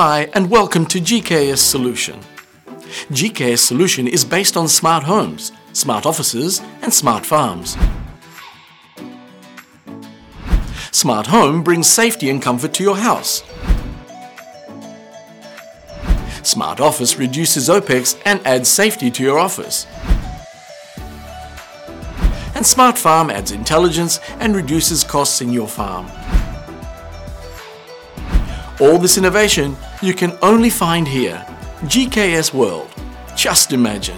Hi and welcome to GKS Solution. GKS Solution is based on smart homes, smart offices and smart farms. Smart Home brings safety and comfort to your house. Smart Office reduces OPEX and adds safety to your office. And Smart Farm adds intelligence and reduces costs in your farm. All this innovation you can only find here. GKS World. Just imagine.